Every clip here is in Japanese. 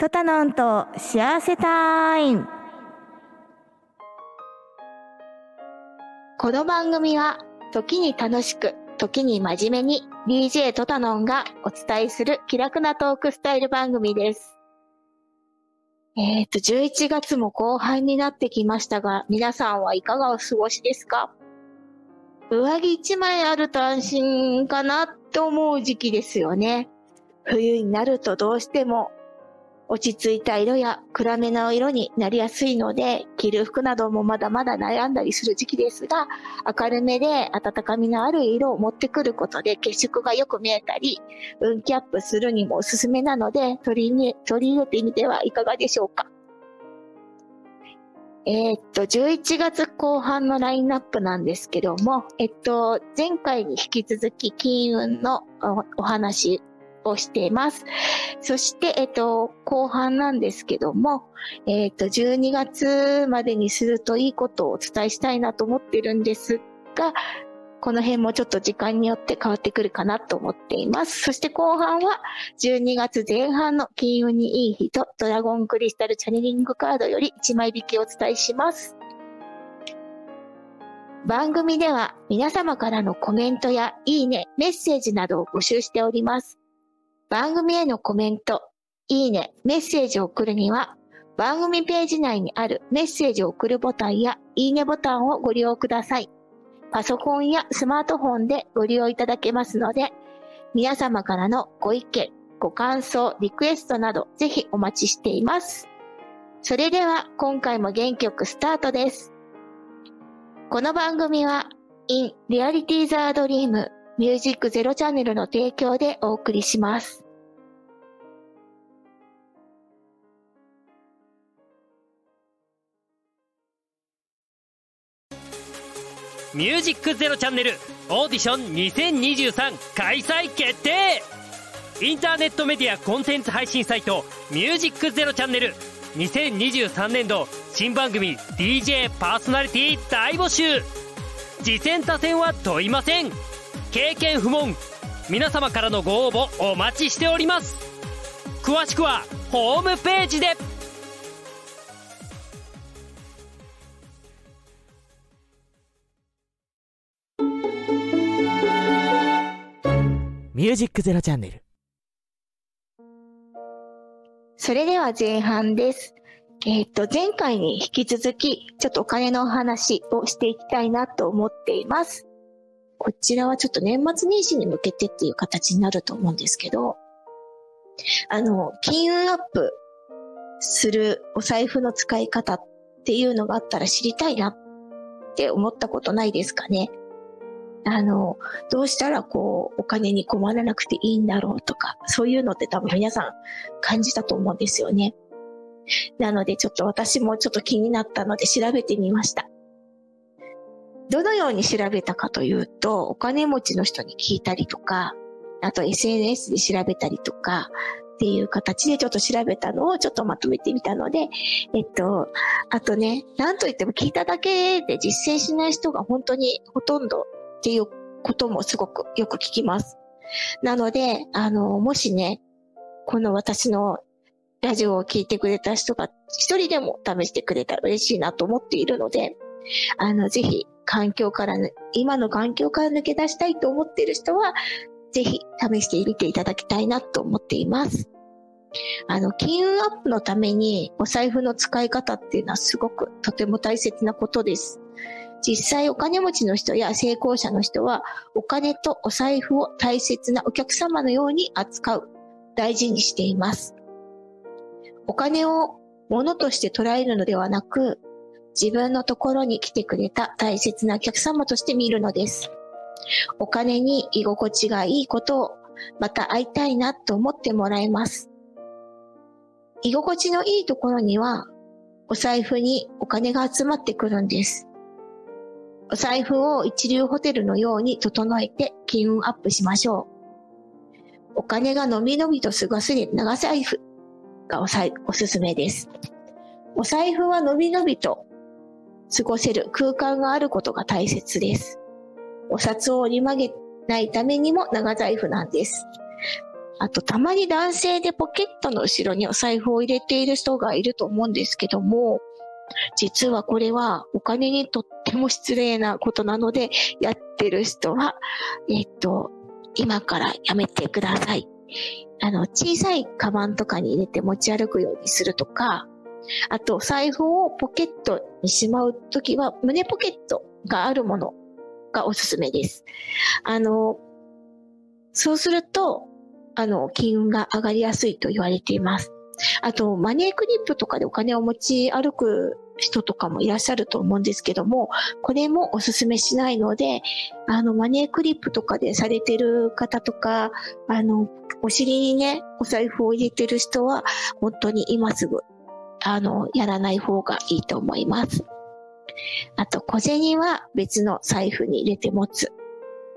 トタノンと幸せタイムこの番組は時に楽しく時に真面目に DJ トタノンがお伝えする気楽なトークスタイル番組です。えっ、と、11月も後半になってきましたが、皆さんはいかがお過ごしですか？上着1枚あると安心かなって思う時期ですよね。冬になるとどうしても落ち着いた色や暗めの色になりやすいので、着る服などもまだまだ悩んだりする時期ですが、明るめで温かみのある色を持ってくることで血色がよく見えたり、運気アップするにもおすすめなので、取り入れ取り入れてみてはいかがでしょうか。えーっと、11月後半のラインナップなんですけども、えっと、前回に引き続き金運のお話をしています。そして、えっと、後半なんですけども、えっと、12月までにするといいことをお伝えしたいなと思ってるんですが、この辺もちょっと時間によって変わってくるかなと思っています。そして後半は12月前半の金運にいい人、ドラゴンクリスタルチャネリングカードより1枚引きをお伝えします。番組では皆様からのコメントやいいね、メッセージなどを募集しております。番組へのコメント、いいね、メッセージを送るには、番組ページ内にあるメッセージを送るボタンやいいねボタンをご利用ください。パソコンやスマートフォンでご利用いただけますので、皆様からのご意見、ご感想、リクエストなどぜひお待ちしています。それでは今回も元気よくスタートです。この番組は In Reality the Dream Music Zero チャンネルの提供でお送りします。ミュージックゼロチャンネルオーディション2023開催決定。インターネットメディアコンテンツ配信サイトミュージックゼロチャンネル2023年度新番組 DJ パーソナリティ大募集。次戦他戦は問いません。経験不問皆様からのご応募お待ちしております詳しくはホームページでミュージックゼロチャンネル。それでは前半です。えっ、と、前回に引き続き、ちょっとお金のお話をしていきたいなと思っています。こちらはちょっと年末年始に向けてっていう形になると思うんですけど、あの、金運アップするお財布の使い方っていうのがあったら知りたいなって思ったことないですかね。あの、どうしたらこう、お金に困らなくていいんだろうとか、そういうのって多分皆さん感じたと思うんですよね。なのでちょっと私もちょっと気になったので調べてみました。どのように調べたかというと、お金持ちの人に聞いたりとか、あと SNS で調べたりとか、っていう形でちょっと調べたのをちょっとまとめてみたので、えっと、あとね、なんといっても聞いただけで実践しない人が本当にほとんどっていうこともすごくよく聞きます。なので、あの、もしね、この私のラジオを聞いてくれた人が一人でも試してくれたら嬉しいなと思っているので、あの、ぜひ環境から、今の環境から抜け出したいと思っている人は、ぜひ試してみていただきたいなと思っています。あの、金運アップのためにお財布の使い方っていうのはすごくとても大切なことです。実際お金持ちの人や成功者の人はお金とお財布を大切なお客様のように扱う、大事にしています。お金を物として捉えるのではなく、自分のところに来てくれた大切なお客様として見るのです。お金に居心地がいいことをまた会いたいなと思ってもらえます。居心地のいいところには、お財布にお金が集まってくるんです。お財布を一流ホテルのように整えて金運アップしましょう。お金がのびのびと過ごせる長財布がおさいおすすめです。お財布はのびのびと過ごせる空間があることが大切です。お札を折り曲げないためにも長財布なんです。あと、たまに男性でポケットの後ろにお財布を入れている人がいると思うんですけども、実はこれはお金にとっても失礼なことなので、やってる人は、えっと、今からやめてください。あの、小さいカバンとかに入れて持ち歩くようにするとか、あと、財布をポケットにしまうときは、胸ポケットがあるものがおすすめです。あの、そうすると、あの、金運が上がりやすいと言われています。あと、マネークリップとかでお金を持ち歩く人とかもいらっしゃると思うんですけども、これもおすすめしないので、あの、マネークリップとかでされてる方とか、あの、お尻にね、お財布を入れてる人は、本当に今すぐ、あの、やらない方がいいと思います。あと、小銭は別の財布に入れて持つ。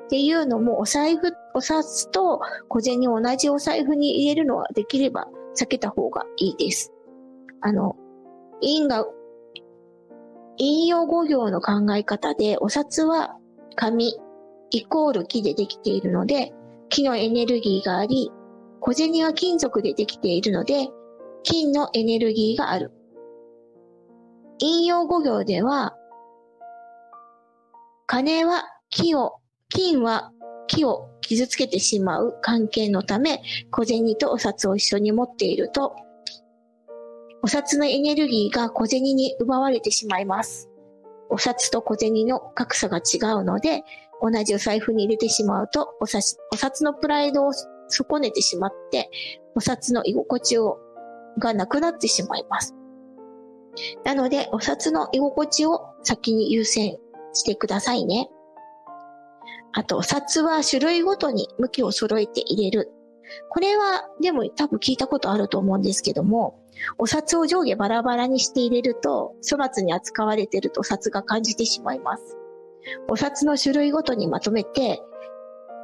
っていうのも、お財布、お札と小銭を同じお財布に入れるのはできれば避けた方がいいです。あの、因が、引用語行の考え方で、お札は紙イコール木でできているので、木のエネルギーがあり、小銭は金属でできているので、金のエネルギーがある。引用語行では、金は木を、金は木を傷つけてしまう関係のため、小銭とお札を一緒に持っていると、お札のエネルギーが小銭に奪われてしまいます。お札と小銭の格差が違うので、同じお財布に入れてしまうと、おお札のプライドを損ねてしまって、お札の居心地をがなくなってしまいます。なので、お札の居心地を先に優先してくださいね。あと、お札は種類ごとに向きを揃えて入れる。これは、でも多分聞いたことあると思うんですけども、お札を上下バラバラにして入れると、粗末に扱われているとお札が感じてしまいます。お札の種類ごとにまとめて、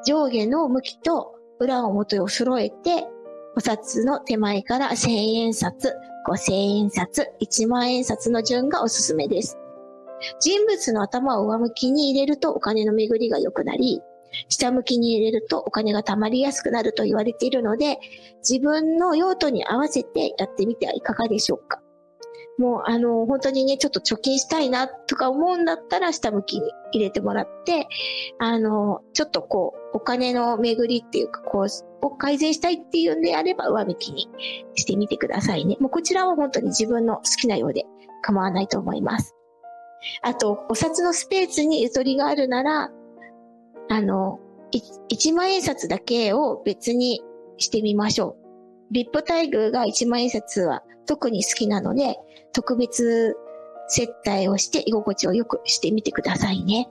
上下の向きと裏表を揃えて、お札の手前から1000円札、5000円札、1万円札の順がおすすめです。人物の頭を上向きに入れるとお金の巡りが良くなり、下向きに入れるとお金が貯まりやすくなると言われているので、自分の用途に合わせてやってみてはいかがでしょうか？もう、あの、本当にね、ちょっと貯金したいなとか思うんだったら、下向きに入れてもらって、あの、ちょっとこう、お金の巡りっていうか、こう、を改善したいっていうんであれば、上向きにしてみてくださいね。もうこちらは本当に自分の好きなようで構わないと思います。あと、お札のスペースにゆとりがあるなら、あの、1万円札だけを別にしてみましょう。ビップ待遇が1万円札は特に好きなので、特別接待をして居心地を良くしてみてくださいね。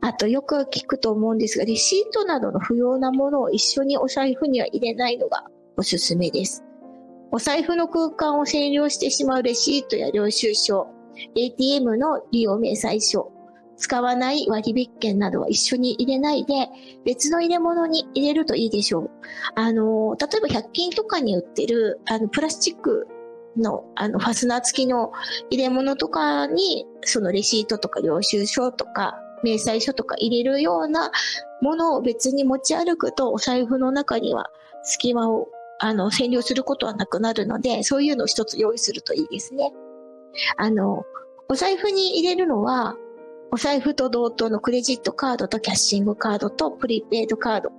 あとよく聞くと思うんですが、レシートなどの不要なものを一緒にお財布には入れないのがおすすめです。お財布の空間を占領してしまうレシートや領収書、ATM の利用明細書、使わない割引券などは一緒に入れないで、別の入れ物に入れるといいでしょう。あの、例えば100均とかに売ってる、あの、プラスチックの、あの、ファスナー付きの入れ物とかに、そのレシートとか領収書とか、明細書とか入れるようなものを別に持ち歩くと、お財布の中には隙間を、あの、占領することはなくなるので、そういうのを一つ用意するといいですね。あの、お財布に入れるのは、お財布と同等のクレジットカードとキャッシングカードとプリペイドカード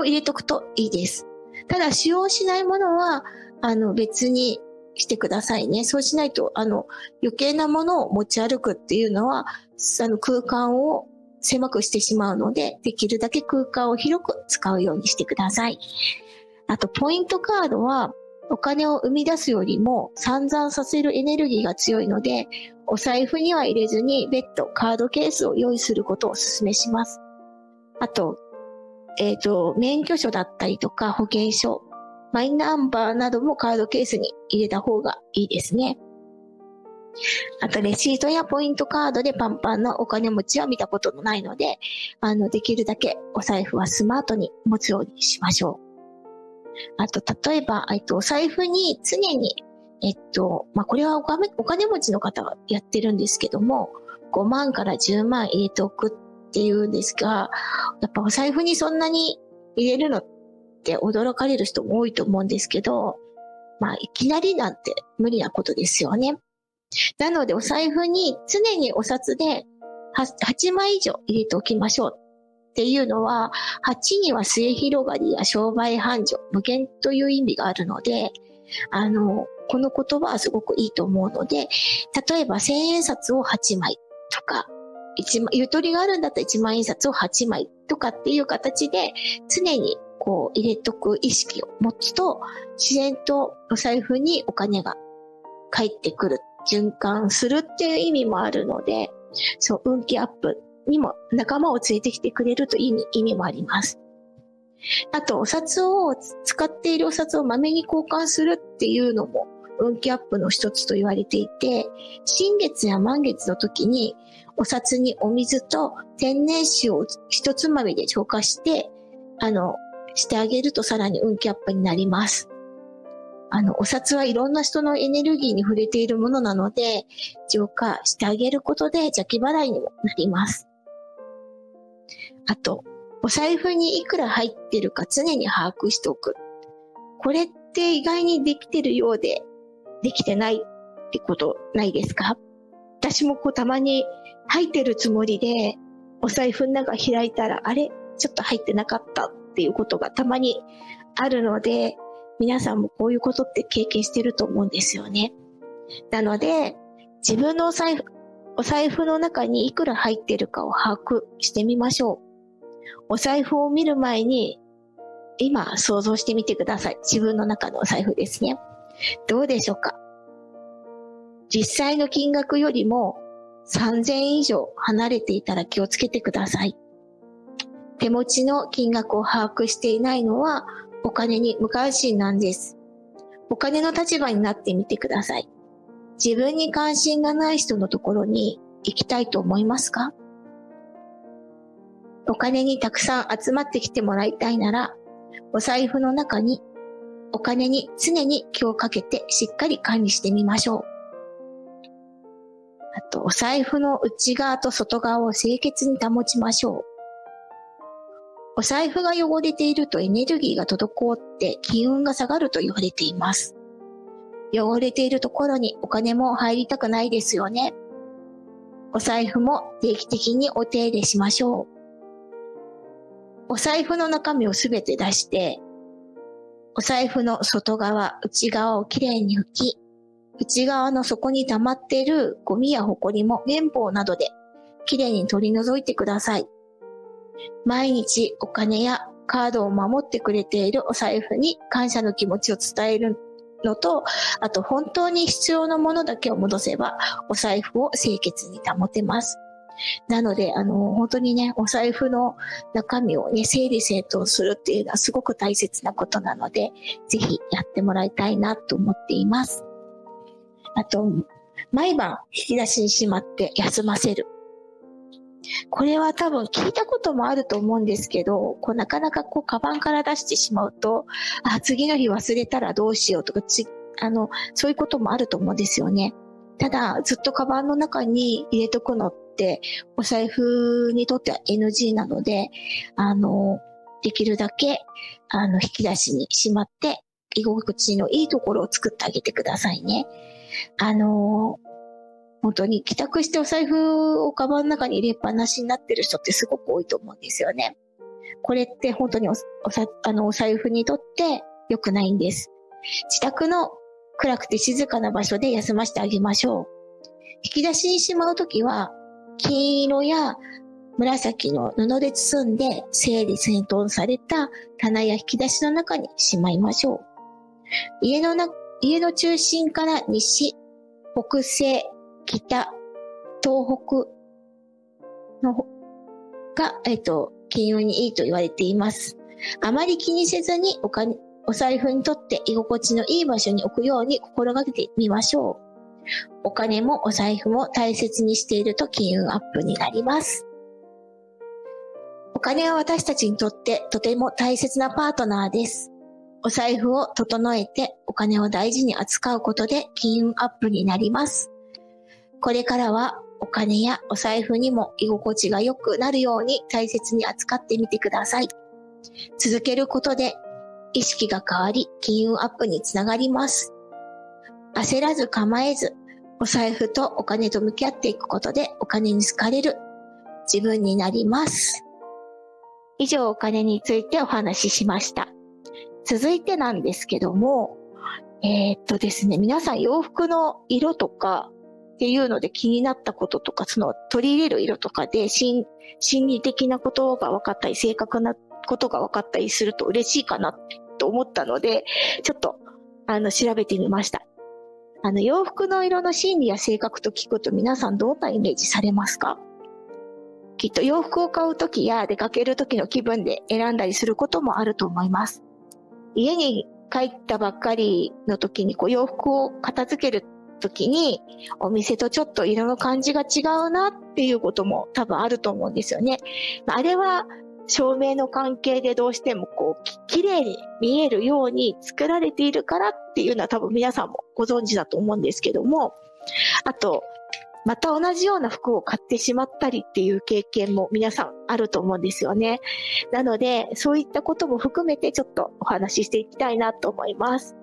を入れとくといいです。ただ、使用しないものは、あの、別にしてくださいね。そうしないと、あの、余計なものを持ち歩くっていうのは、あの、空間を狭くしてしまうので、できるだけ空間を広く使うようにしてください。あと、ポイントカードは、お金を生み出すよりも散々させるエネルギーが強いので、お財布には入れずに別途カードケースを用意することをお勧めします。あと、えっ、ー、と、免許証だったりとか保険証、マイナンバーなどもカードケースに入れた方がいいですね。あと、レシートやポイントカードでパンパンのお金持ちは見たことのないので、あの、できるだけお財布はスマートに持つようにしましょう。あと、例えば、えっと、お財布に常に、えっと、まあ、これはお金お金持ちの方がやってるんですけども、5万から10万入れておくっていうんですが、やっぱお財布にそんなに入れるのって驚かれる人も多いと思うんですけど、まあ、いきなりなんて無理なことですよね。なので、お財布に常にお札で 8, 枚以上入れておきましょうっていうのは、8には末広がりや商売繁盛、無限という意味があるので、あの、この言葉はすごくいいと思うので、例えば1000円札を8枚とか、ゆとりがあるんだったら1万円札を8枚とかっていう形で常にこう入れとく意識を持つと自然とお財布にお金が返ってくる、循環するっていう意味もあるので、そう、運気アップにも仲間を連れてきてくれるという意味もあります。あと、お札を使っているお札をまめに交換するっていうのも運気アップの一つと言われていて、新月や満月の時にお札にお水と天然水を一つまみで浄化して、あの、してあげるとさらに運気アップになります。あの、お札はいろんな人のエネルギーに触れているものなので、浄化してあげることで邪気払いにもなります。あと、お財布にいくら入ってるか常に把握しておく。これって意外にできてるようで、できてないってことないですか？私もこうたまに入ってるつもりで、お財布の中開いたら、あれ？ちょっと入ってなかったっていうことがたまにあるので、皆さんもこういうことって経験してると思うんですよね。なので、自分のお財布、お財布の中にいくら入ってるかを把握してみましょう。お財布を見る前に、今想像してみてください。自分の中のお財布ですね。どうでしょうか？実際の金額よりも3000円以上離れていたら気をつけてください。手持ちの金額を把握していないのはお金に無関心なんです。お金の立場になってみてください。自分に関心がない人のところに行きたいと思いますか？お金にたくさん集まってきてもらいたいなら、お財布の中にお金に常に気をかけてしっかり管理してみましょう。あと、お財布の内側と外側を清潔に保ちましょう。お財布が汚れているとエネルギーが滞って気運が下がると言われています。汚れているところにお金も入りたくないですよね。お財布も定期的にお手入れしましょう。お財布の中身をすべて出して、お財布の外側、内側をきれいに拭き、内側の底に溜まっているゴミやホコリも綿棒などできれいに取り除いてください。毎日お金やカードを守ってくれているお財布に感謝の気持ちを伝えるのと、あと本当に必要なものだけを戻せば、お財布を清潔に保てます。なので、あの、本当にね、お財布の中身をね、整理整頓するっていうのはすごく大切なことなので、ぜひやってもらいたいなと思っています。あと、毎晩引き出しにしまって休ませる。これは多分聞いたこともあると思うんですけど、こうなかなかこうカバンから出してしまうと、あ、次の日忘れたらどうしようとか、ち、あの、そういうこともあると思うんですよね。ただ、ずっとカバンの中に入れとくのっ、お財布にとっては NG なので、あの、できるだけ、あの、引き出しにしまって、居心地のいいところを作ってあげてくださいね。あの、本当に帰宅してお財布をカバンの中に入れっぱなしになってる人ってすごく多いと思うんですよね。これって本当におあのお財布にとって良くないんです。自宅の暗くて静かな場所で休ませてあげましょう。引き出しにしまうときは、金色や紫の布で包んで整理整頓された棚や引き出しの中にしまいましょう。家のな、家の中心から西、北西、北、東北のが、えっと、金運にいいと言われています。あまり気にせずにお金、お財布にとって居心地のいい場所に置くように心がけてみましょう。お金もお財布も大切にしていると金運アップになります。お金は私たちにとってとても大切なパートナーです。お財布を整えてお金を大事に扱うことで金運アップになります。これからはお金やお財布にも居心地が良くなるように大切に扱ってみてください。続けることで意識が変わり、金運アップにつながります。焦らず構えず、お財布とお金と向き合っていくことでお金に好かれる自分になります。以上お金についてお話ししました。続いてなんですけども、えー、っとですね、皆さん洋服の色とかっていうので気になったこととか、その取り入れる色とかで心理的なことが分かったり、正確なことが分かったりすると嬉しいかなと思ったので、ちょっとあの調べてみました。あの洋服の色の心理や性格と聞くと皆さんどんなイメージされますか？きっと洋服を買うときや出かけるときの気分で選んだりすることもあると思います。家に帰ったばっかりの時にこう洋服を片付ける時にお店とちょっと色の感じが違うなっていうことも多分あると思うんですよね。あれは照明の関係でどうしてもこう綺麗に見えるように作られているからっていうのは多分皆さんもご存知だと思うんですけども、あとまた同じような服を買ってしまったりっていう経験も皆さんあると思うんですよね。なので、そういったことも含めてちょっとお話ししていきたいなと思います。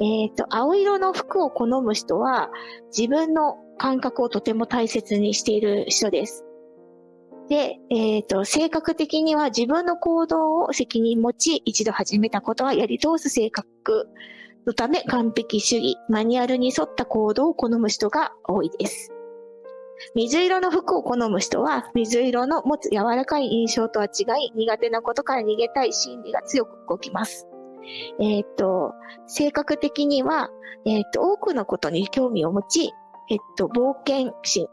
えっ、ー、と、青色の服を好む人は自分の感覚をとても大切にしている人です。で、えっ、ー、と、性格的には自分の行動を責任持ち、一度始めたことはやり通す性格のため完璧主義、マニュアルに沿った行動を好む人が多いです。水色の服を好む人は、水色の持つ柔らかい印象とは違い、苦手なことから逃げたい心理が強く動きます。えっ、と、性格的には、えっ、と、多くのことに興味を持ち、えっ、と、冒険心、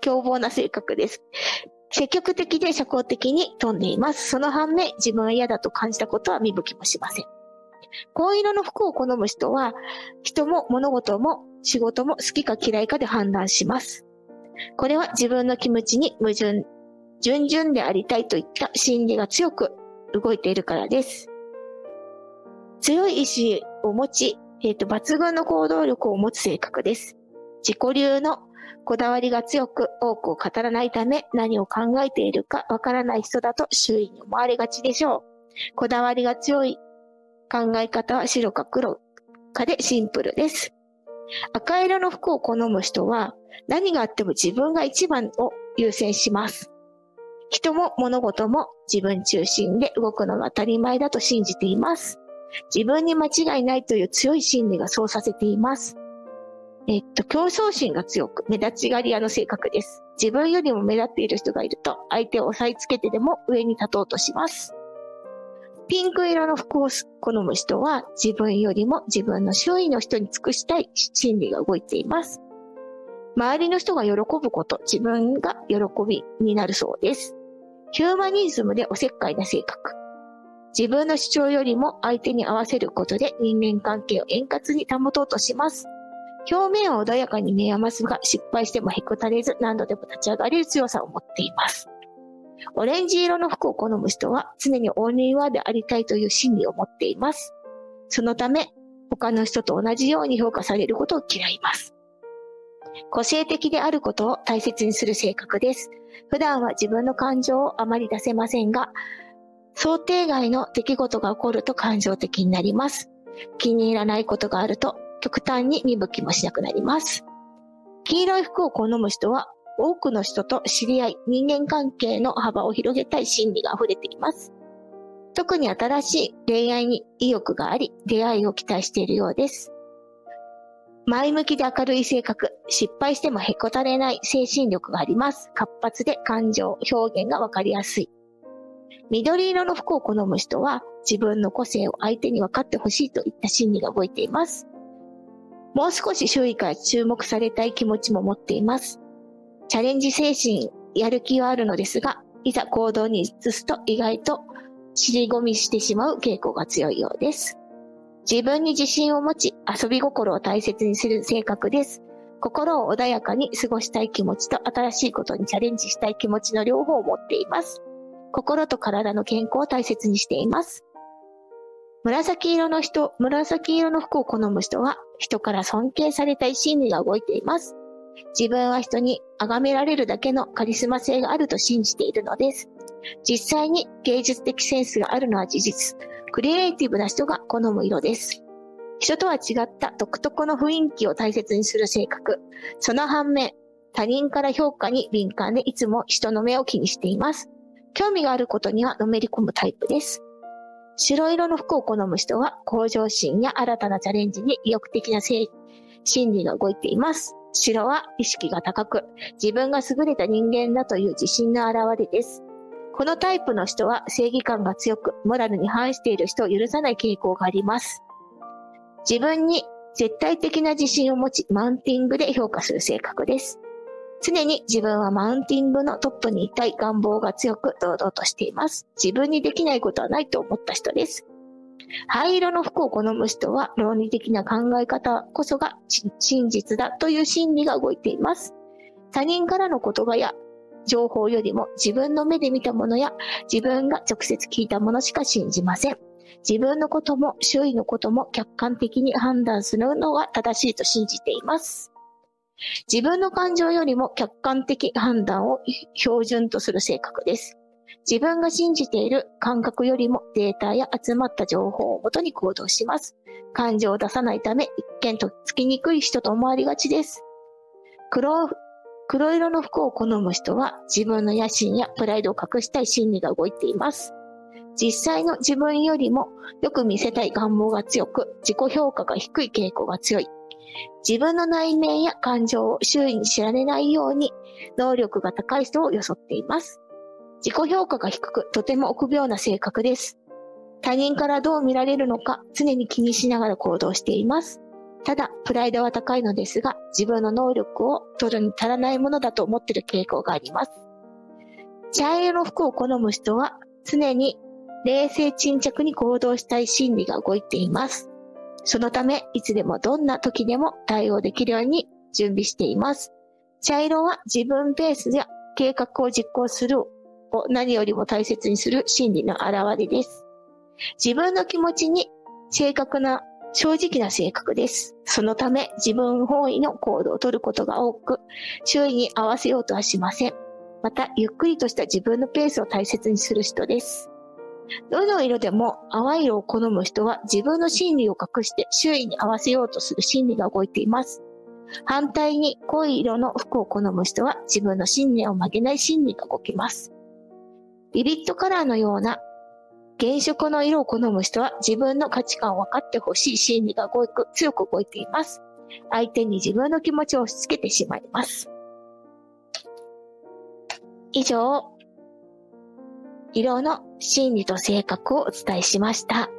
凶暴な性格です。積極的で社交的に飛んでいます。その反面、自分は嫌だと感じたことは見向きもしません。紺色の服を好む人は、人も物事も仕事も好きか嫌いかで判断します。これは自分の気持ちに矛盾、順々でありたいといった心理が強く動いているからです。強い意志を持ち、えっ、ー、と、抜群の行動力を持つ性格です。自己流のこだわりが強く多くを語らないため何を考えているかわからない人だと周囲に思われがちでしょう。こだわりが強い考え方は白か黒かでシンプルです。赤色の服を好む人は何があっても自分が一番を優先します。人も物事も自分中心で動くのが当たり前だと信じています。自分に間違いないという強い心理がそうさせています。えっと、競争心が強く目立ちがり屋の性格です。自分よりも目立っている人がいると相手を押さえつけてでも上に立とうとします。ピンク色の服を好む人は自分よりも自分の周囲の人に尽くしたい心理が動いています。周りの人が喜ぶこと、自分が喜びになるそうです。ヒューマニズムでおせっかいな性格。自分の主張よりも相手に合わせることで人間関係を円滑に保とうとします。表面は穏やかに見えますが、失敗してもへこたれず何度でも立ち上がれる強さを持っています。オレンジ色の服を好む人は常にオールインワンでありたいという心理を持っています。そのため、他の人と同じように評価されることを嫌います。個性的であることを大切にする性格です。普段は自分の感情をあまり出せませんが、想定外の出来事が起こると感情的になります。気に入らないことがあると極端に見向きもしなくなります。黄色い服を好む人は多くの人と知り合い、人間関係の幅を広げたい心理が溢れています。特に新しい恋愛に意欲があり、出会いを期待しているようです。前向きで明るい性格、失敗してもへこたれない精神力があります。活発で感情、表現がわかりやすい。緑色の服を好む人は自分の個性を相手に分かってほしいといった心理が動いています。もう少し周囲から注目されたい気持ちも持っています。チャレンジ精神、やる気はあるのですが、いざ行動に移すと意外と尻込みしてしまう傾向が強いようです。自分に自信を持ち、遊び心を大切にする性格です。心を穏やかに過ごしたい気持ちと新しいことにチャレンジしたい気持ちの両方を持っています。心と体の健康を大切にしています。紫色の人、紫色の服を好む人は人から尊敬されたい心理が動いています。自分は人に崇められるだけのカリスマ性があると信じているのです。実際に芸術的センスがあるのは事実。クリエイティブな人が好む色です。人とは違った独特の雰囲気を大切にする性格。その反面、他人から評価に敏感でいつも人の目を気にしています。興味があることにはのめり込むタイプです。白色の服を好む人は向上心や新たなチャレンジに意欲的な心理が動いています。白は意識が高く、自分が優れた人間だという自信の表れです。このタイプの人は正義感が強く、モラルに反している人を許さない傾向があります。自分に絶対的な自信を持ち、マウンティングで評価する性格です。常に自分はマウンティングのトップにいたい願望が強く堂々としています。自分にできないことはないと思った人です。灰色の服を好む人は論理的な考え方こそが真実だという心理が動いています。他人からの言葉や情報よりも自分の目で見たものや自分が直接聞いたものしか信じません。自分のことも周囲のことも客観的に判断するのが正しいと信じています。自分の感情よりも客観的判断を標準とする性格です。自分が信じている感覚よりもデータや集まった情報をもとに行動します。感情を出さないため、一見とっつきにくい人と思われがちです。黒黒色の服を好む人は自分の野心やプライドを隠したい心理が動いています。実際の自分よりもよく見せたい願望が強く、自己評価が低い傾向が強い。自分の内面や感情を周囲に知られないように、能力が高い人を装っています。自己評価が低く、とても臆病な性格です。他人からどう見られるのか常に気にしながら行動しています。ただ、プライドは高いのですが、自分の能力を取るに足らないものだと思っている傾向があります。茶色の服を好む人は、常に冷静沈着に行動したい心理が動いています。そのため、いつでもどんな時でも対応できるように準備しています。茶色は自分ベースや計画を実行するを何よりも大切にする心理の表れです。自分の気持ちに正確な正直な性格です。そのため自分本位の行動をとることが多く、周囲に合わせようとはしません。また、ゆっくりとした自分のペースを大切にする人です。どの色でも淡い色を好む人は自分の心理を隠して周囲に合わせようとする心理が動いています。反対に濃い色の服を好む人は自分の信念を曲げない心理が動きます。ビビットカラーのような原色の色を好む人は自分の価値観を分かってほしい心理が動く強く動いています。相手に自分の気持ちを押し付けてしまいます。以上、色の心理と性格をお伝えしました。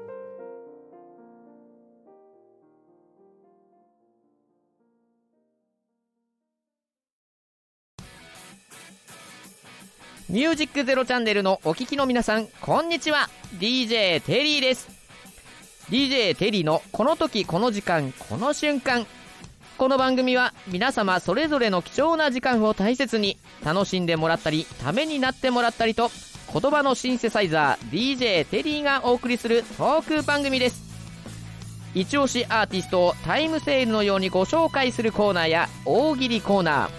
ミュージックゼロチャンネルのお聞きの皆さん、こんにちは。DJ テリーです。DJ テリーのこの時この時間この瞬間。この番組は皆様それぞれの貴重な時間を大切に楽しんでもらったり、ためになってもらったりと言葉のシンセサイザー DJ テリーがお送りするトーク番組です。一押しアーティストをタイムセールのようにご紹介するコーナーや大喜利コーナー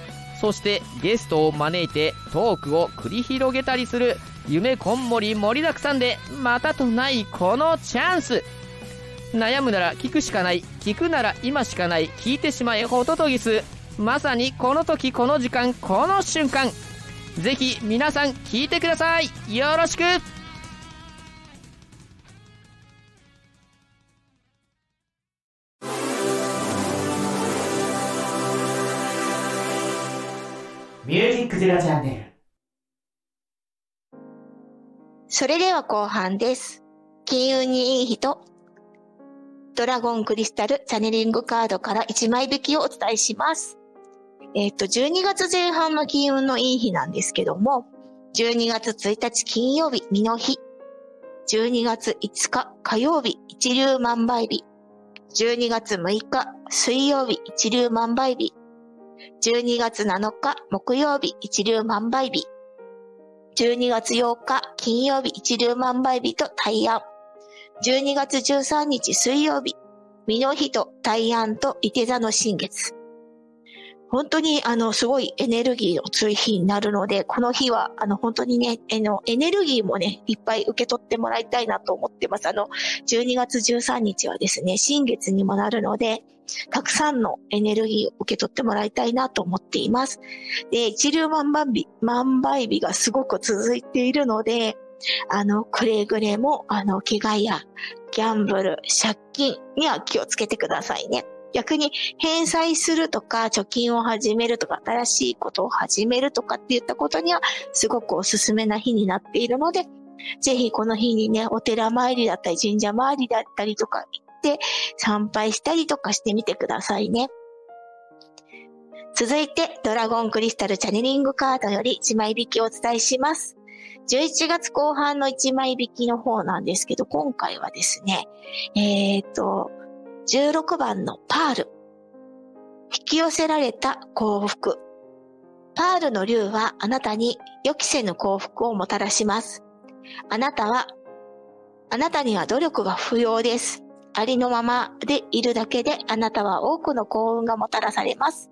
そしてゲストを招いてトークを繰り広げたりする夢こんもり盛りだくさんでまたとないこのチャンス。悩むなら聞くしかない。聞くなら今しかない。聞いてしまえホトトギスまさにこの時この時間この瞬間。ぜひ皆さん聞いてくださいよろしくミュージックゼロチャンネルそれでは後半です。金運にいい人。ドラゴンクリスタルチャネリングカードから1枚引きをお伝えします。えっ、ー、と、12月前半の金運のいい日なんですけども、12月1日金曜日、身の日。12月5日火曜日、一流万倍日。12月6日水曜日、一流万倍日。12月7日木曜日、一流万倍日。12月8日金曜日、一流万倍日と大安。12月13日水曜日、身の日と大安と伊手座の新月。本当にあの、すごいエネルギーの強い日になるので、この日はあの、本当にね、あの、エネルギーもね、いっぱい受け取ってもらいたいなと思ってます。あの、12月13日はですね、新月にもなるので、たくさんのエネルギーを受け取ってもらいたいなと思っています。で、一粒万倍日、万倍日がすごく続いているので、あの、くれぐれも、あの、怪我やギャンブル、借金には気をつけてくださいね。逆に返済するとか、貯金を始めるとか、新しいことを始めるとかって言ったことには、すごくおすすめな日になっているので、ぜひこの日にね、お寺参りだったり、神社参りだったりとか行って、参拝したりとかしてみてくださいね。続いて、ドラゴンクリスタルチャネリングカードより1枚引きをお伝えします。11月後半の1枚引きの方なんですけど、今回はですね、えっ、と、16番のパール。引き寄せられた幸福。パールの竜はあなたに予期せぬ幸福をもたらします。あなたは、あなたには努力が不要です。ありのままでいるだけであなたは多くの幸運がもたらされます。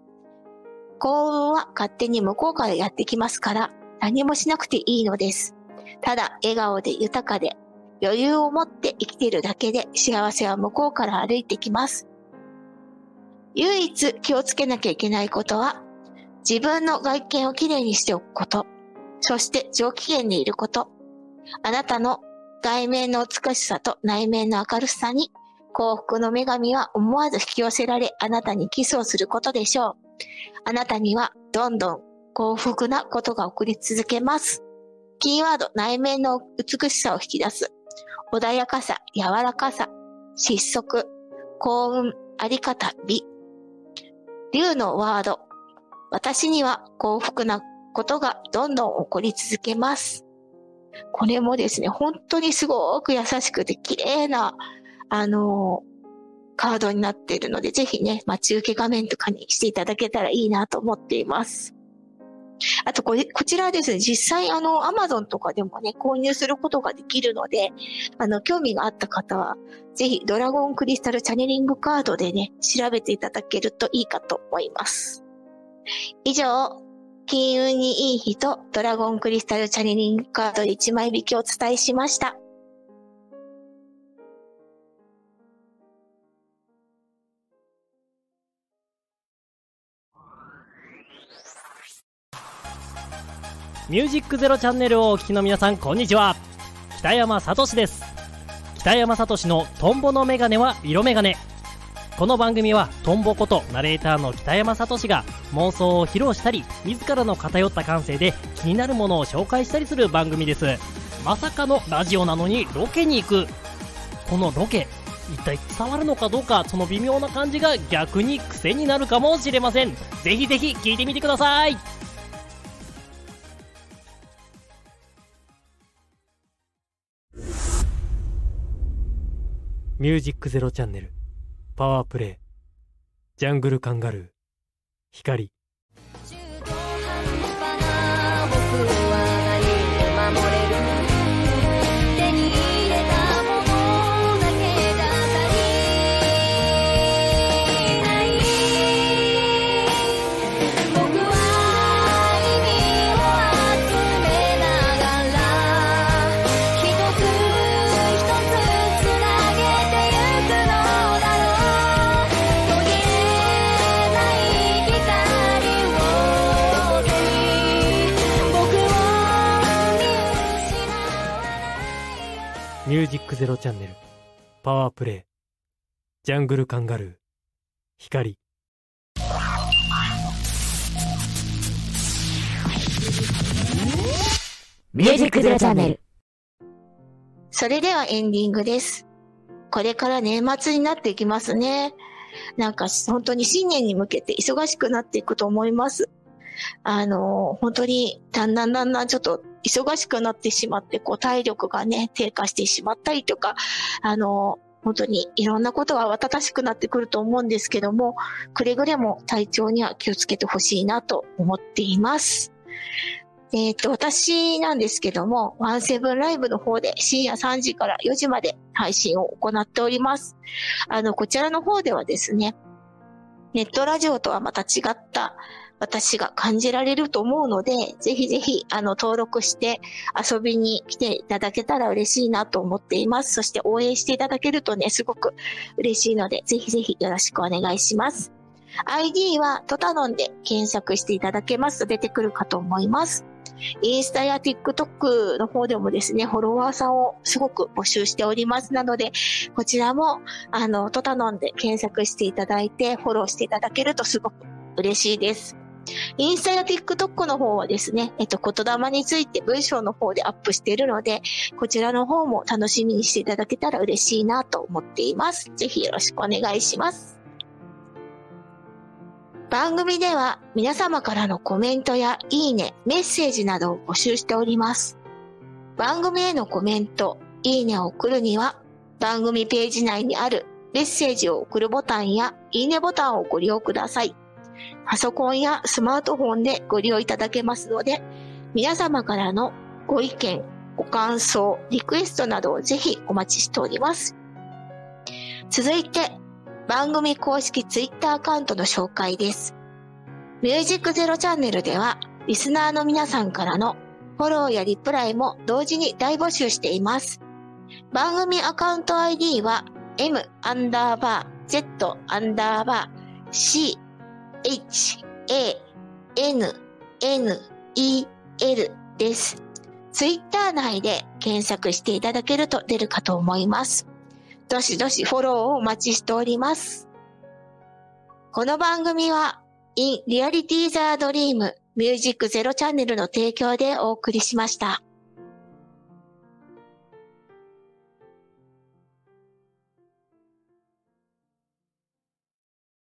幸運は勝手に向こうからやってきますから何もしなくていいのです。ただ笑顔で豊かで余裕を持って生きているだけで幸せは向こうから歩いてきます。唯一気をつけなきゃいけないことは、自分の外見をきれいにしておくこと、そして上機嫌でいること、あなたの外面の美しさと内面の明るさに幸福の女神は思わず引き寄せられ、あなたにキスをすることでしょう。あなたにはどんどん幸福なことが起こり続けます。キーワード、内面の美しさを引き出す。穏やかさ、柔らかさ、失速、幸運、あり方、美。竜のワード。私には幸福なことがどんどん起こり続けます。これもですね、本当にすごく優しくて綺麗な、あのーカードになっているので、ぜひね、待ち受け画面とかにしていただけたらいいなと思っています。あとこれ、こちらですね、実際あの、アマゾンとかでもね、購入することができるので、あの、興味があった方は、ぜひドラゴンクリスタルチャネリングカードでね、調べていただけるといいかと思います。以上、金運にいい日とドラゴンクリスタルチャネリングカードで1枚引きをお伝えしました。ミュージックゼロチャンネルをお聞きの皆さんこんにちは。北山さとしです。北山さとしのトンボのメガネは色メガネ。この番組はトンボことナレーターの北山さとしが妄想を披露したり自らの偏った感性で気になるものを紹介したりする番組です。まさかのラジオなのにロケに行く。このロケ一体伝わるのかどうかその微妙な感じが逆に癖になるかもしれません。ぜひぜひ聞いてみてください。ミュージックゼロチャンネルパワープレイジャングルカンガルー。光。ュージックゼロチャンネルパワープレイジャングルカンガルー光ミュージックゼロチャンネル。それではエンディングです。これから年末になっていきますね。なんか本当に新年に向けて忙しくなっていくと思います。あの、本当にだんだんだんだんちょっと忙しくなってしまって、こう体力がね、低下してしまったりとか、あの、本当にいろんなことが慌ただしくなってくると思うんですけども、くれぐれも体調には気をつけてほしいなと思っています。えっ、と、私なんですけども、ワンセブンライブの方で深夜3時から4時まで配信を行っております。あの、こちらの方ではですね、ネットラジオとはまた違った私が感じられると思うので、ぜひぜひ、あの、登録して遊びに来ていただけたら嬉しいなと思っています。そして応援していただけるとね、すごく嬉しいので、ぜひぜひよろしくお願いします。ID はトタノンで検索していただけますと出てくるかと思います。インスタや TikTok の方でもですね、フォロワーさんをすごく募集しておりますなので、こちらも、あの、トタノンで検索していただいて、フォローしていただけるとすごく嬉しいです。インスタや TikTok の方はですね、えっと、言霊について文章の方でアップしているので、こちらの方も楽しみにしていただけたら嬉しいなと思っています。ぜひよろしくお願いします。番組では皆様からのコメントやいいね、メッセージなどを募集しております。番組へのコメント、いいねを送るには、番組ページ内にあるメッセージを送るボタンやいいねボタンをご利用ください。パソコンやスマートフォンでご利用いただけますので、皆様からのご意見、ご感想、リクエストなどをぜひお待ちしております。続いて、番組公式ツイッターアカウントの紹介です。ミュージックゼロチャンネルでは、リスナーの皆さんからのフォローやリプライも同時に大募集しています。番組アカウント ID は m アンダーバー z アンダーバー c h a n n e l です。ツイッター内で検索していただけると出るかと思います。どしどしフォローをお待ちしております。この番組は In Reality the Dream Music Zero チャンネルの提供でお送りしました。